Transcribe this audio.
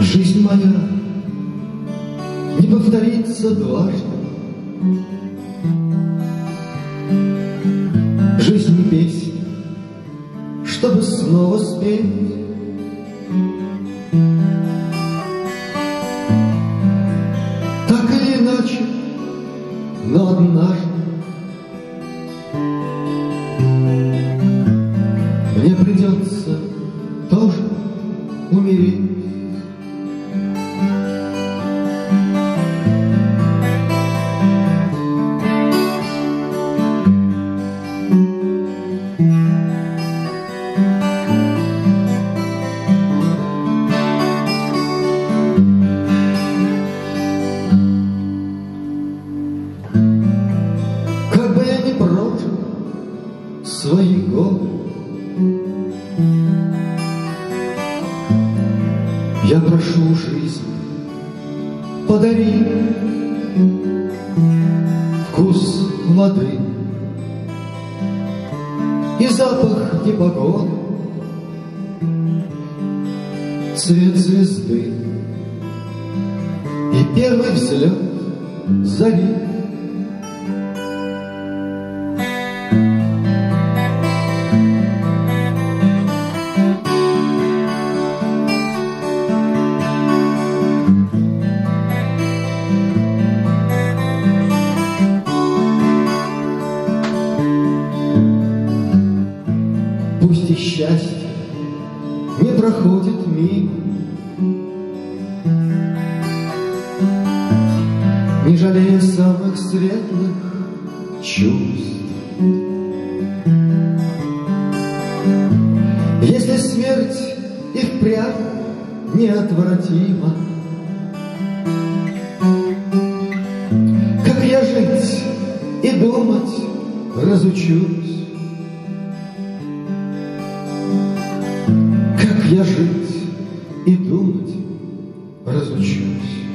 Жизнь моя не повторится дважды. Жизнь не песня, чтобы снова спеть. Так или иначе, но однажды Мне придется тоже умереть. Свои годы, Я прошу жизнь, подари вкус воды и запах непогоды, цвет звезды и первый взлет зари. Пусть и счастье не проходит мимо, Не жалея самых светлых чувств. Если смерть и впрямь неотвратима, Как я жить и думать разучусь, я жить и думать разучусь.